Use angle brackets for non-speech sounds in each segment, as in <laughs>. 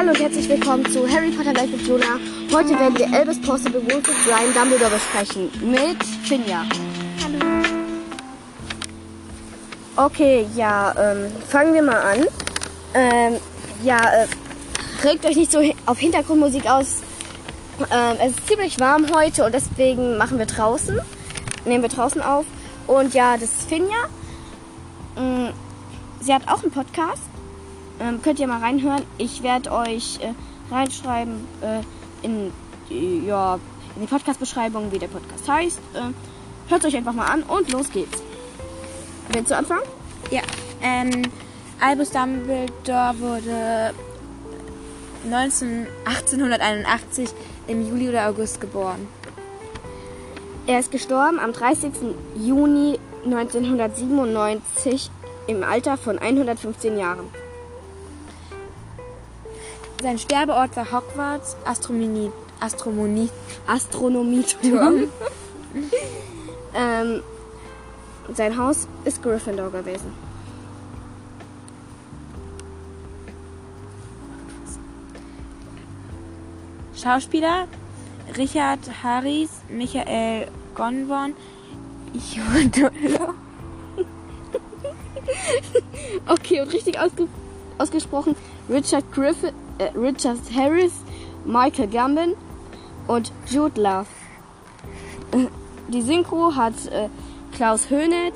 Hallo und herzlich willkommen zu Harry Potter Live mit Jonah. Heute werden wir Albus Possible Wolf of Brian Dumbledore besprechen mit Finja. Hallo. Okay, ja, ähm, fangen wir mal an. Ähm, ja, äh, regt euch nicht so auf Hintergrundmusik aus. Ähm, es ist ziemlich warm heute und deswegen machen wir draußen. Nehmen wir draußen auf. Und ja, das ist Finja. Ähm, sie hat auch einen Podcast. Ähm, könnt ihr mal reinhören. Ich werde euch äh, reinschreiben äh, in, die- ja, in die Podcast-Beschreibung, wie der Podcast heißt. Ähm, Hört euch einfach mal an und los geht's. Willst du anfangen? Ja, ähm, Albus Dumbledore wurde 19, 1881 im Juli oder August geboren. Er ist gestorben am 30. Juni 1997 im Alter von 115 Jahren. Sein Sterbeort war Hogwarts Astronomie, Astronomie, Astronomieturm. <laughs> ähm, sein Haus ist Gryffindor gewesen. Schauspieler Richard Harris, Michael Gonborn, Iodolo, <laughs> Okay, und richtig ausge ausgesprochen Richard Griffith, äh, Richard Harris, Michael Gambon und Jude Love. Äh, Die Synchro hat äh, Klaus Höhnet,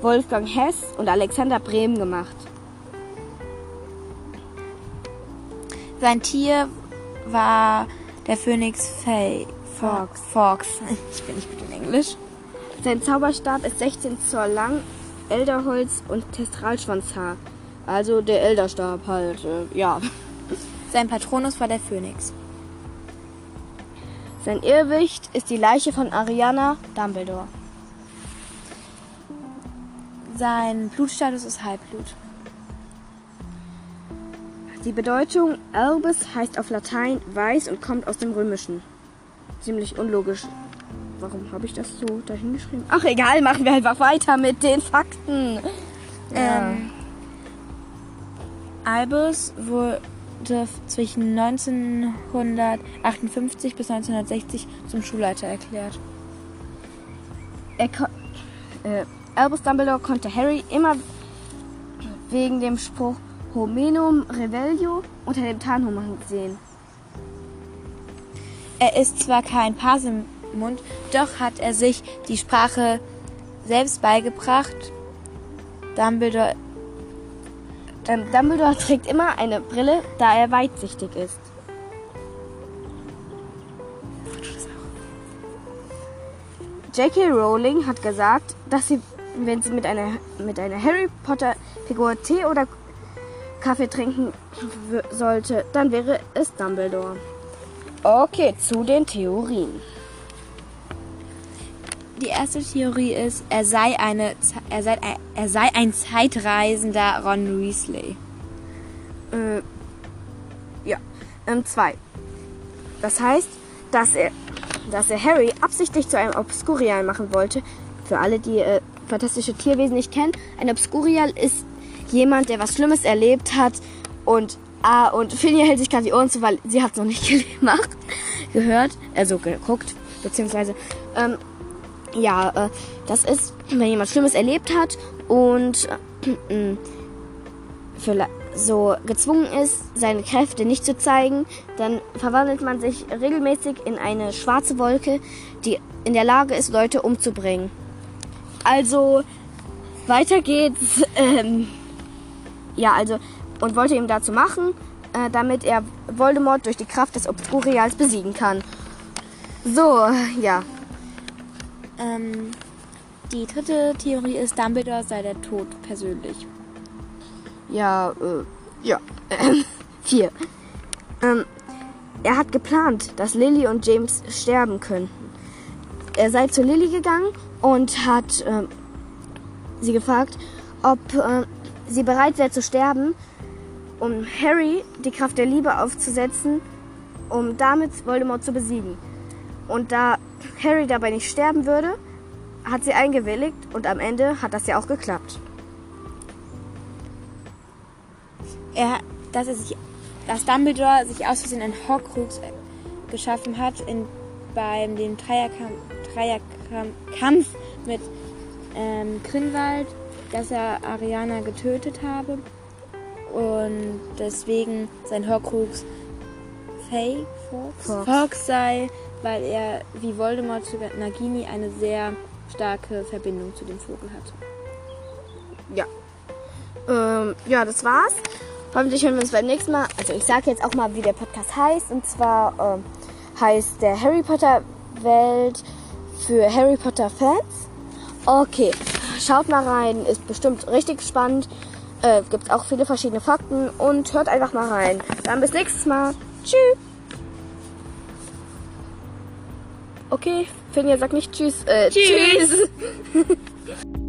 Wolfgang Hess und Alexander Brehm gemacht. Sein Tier war der Phönix Fay. Fox. Fox. <laughs> Ich bin nicht gut in Englisch. Sein Zauberstab ist 16 Zoll lang, Elderholz und Testralschwanzhaar. Also der Elderstab halt, äh, ja. Sein Patronus war der Phönix. Sein Irrwicht ist die Leiche von Ariana Dumbledore. Sein Blutstatus ist Halbblut. Die Bedeutung Albus heißt auf Latein weiß und kommt aus dem Römischen. Ziemlich unlogisch. Warum habe ich das so dahingeschrieben? Ach egal, machen wir einfach weiter mit den Fakten. Ja. Ähm, Albus wurde zwischen 1958 bis 1960 zum Schulleiter erklärt. Er äh, Albus Dumbledore konnte Harry immer wegen dem Spruch Homenum Revelio unter dem Tarnumhang sehen. Er ist zwar kein Parsemund, doch hat er sich die Sprache selbst beigebracht. Dumbledore Ähm, Dumbledore trägt immer eine Brille, da er weitsichtig ist. J.K. Rowling hat gesagt, dass sie, wenn sie mit einer, mit einer Harry Potter Figur Tee oder Kaffee trinken sollte, dann wäre es Dumbledore. Okay, zu den Theorien. Die erste Theorie ist, er sei, eine, er sei, er sei ein zeitreisender Ron Weasley. Äh, ja, ähm, zwei. Das heißt, dass er, dass er Harry absichtlich zu einem Obscurial machen wollte. Für alle, die äh, fantastische Tierwesen nicht kennen, ein Obscurial ist jemand, der was Schlimmes erlebt hat und ah, und Finja hält sich gerade die Ohren zu, weil sie hat es noch nicht <laughs> gemacht, gehört, also geguckt, beziehungsweise ähm, ja, äh, das ist, wenn jemand Schlimmes erlebt hat und äh, für so gezwungen ist, seine Kräfte nicht zu zeigen, dann verwandelt man sich regelmäßig in eine schwarze Wolke, die in der Lage ist, Leute umzubringen. Also, weiter geht's. <laughs> Ähm, ja, also, und wollte ihm dazu machen, äh, damit er Voldemort durch die Kraft des Obscurials besiegen kann. So, ja. Ähm, die dritte Theorie ist, Dumbledore sei der Tod persönlich. Ja, äh, ja. <laughs> Vier. Ähm, er hat geplant, dass Lily und James sterben könnten. Er sei zu Lily gegangen und hat ähm, sie gefragt, ob äh, sie bereit wäre zu sterben, um Harry die Kraft der Liebe aufzusetzen, um damit Voldemort zu besiegen. Und da Harry dabei nicht sterben würde, hat sie eingewilligt und am Ende hat das ja auch geklappt. Er, dass er sich dass Dumbledore sich aus Versehen einen Horcrux äh, geschaffen hat in, beim dem Dreierkampf, Dreierkampf mit ähm, Grinwald, dass er Ariana getötet habe und deswegen sein Horcrux Fay Fox, Fox. Fox sei, weil er wie Voldemort zu Nagini eine sehr starke Verbindung zu dem Vogel hatte. Ja. Ähm, ja, das war's. Hoffentlich hören wir uns beim nächsten Mal. Also ich sage jetzt auch mal, wie der Podcast heißt. Und zwar ähm, heißt der Harry Potter Welt für Harry Potter Fans. Okay, schaut mal rein. Ist bestimmt richtig spannend. Äh, gibt auch viele verschiedene Fakten. Und hört einfach mal rein. Dann bis nächstes Mal. Tschüss. Okay, Finja sagt nicht Tschüss. Äh, Tschüss. tschüss. <laughs>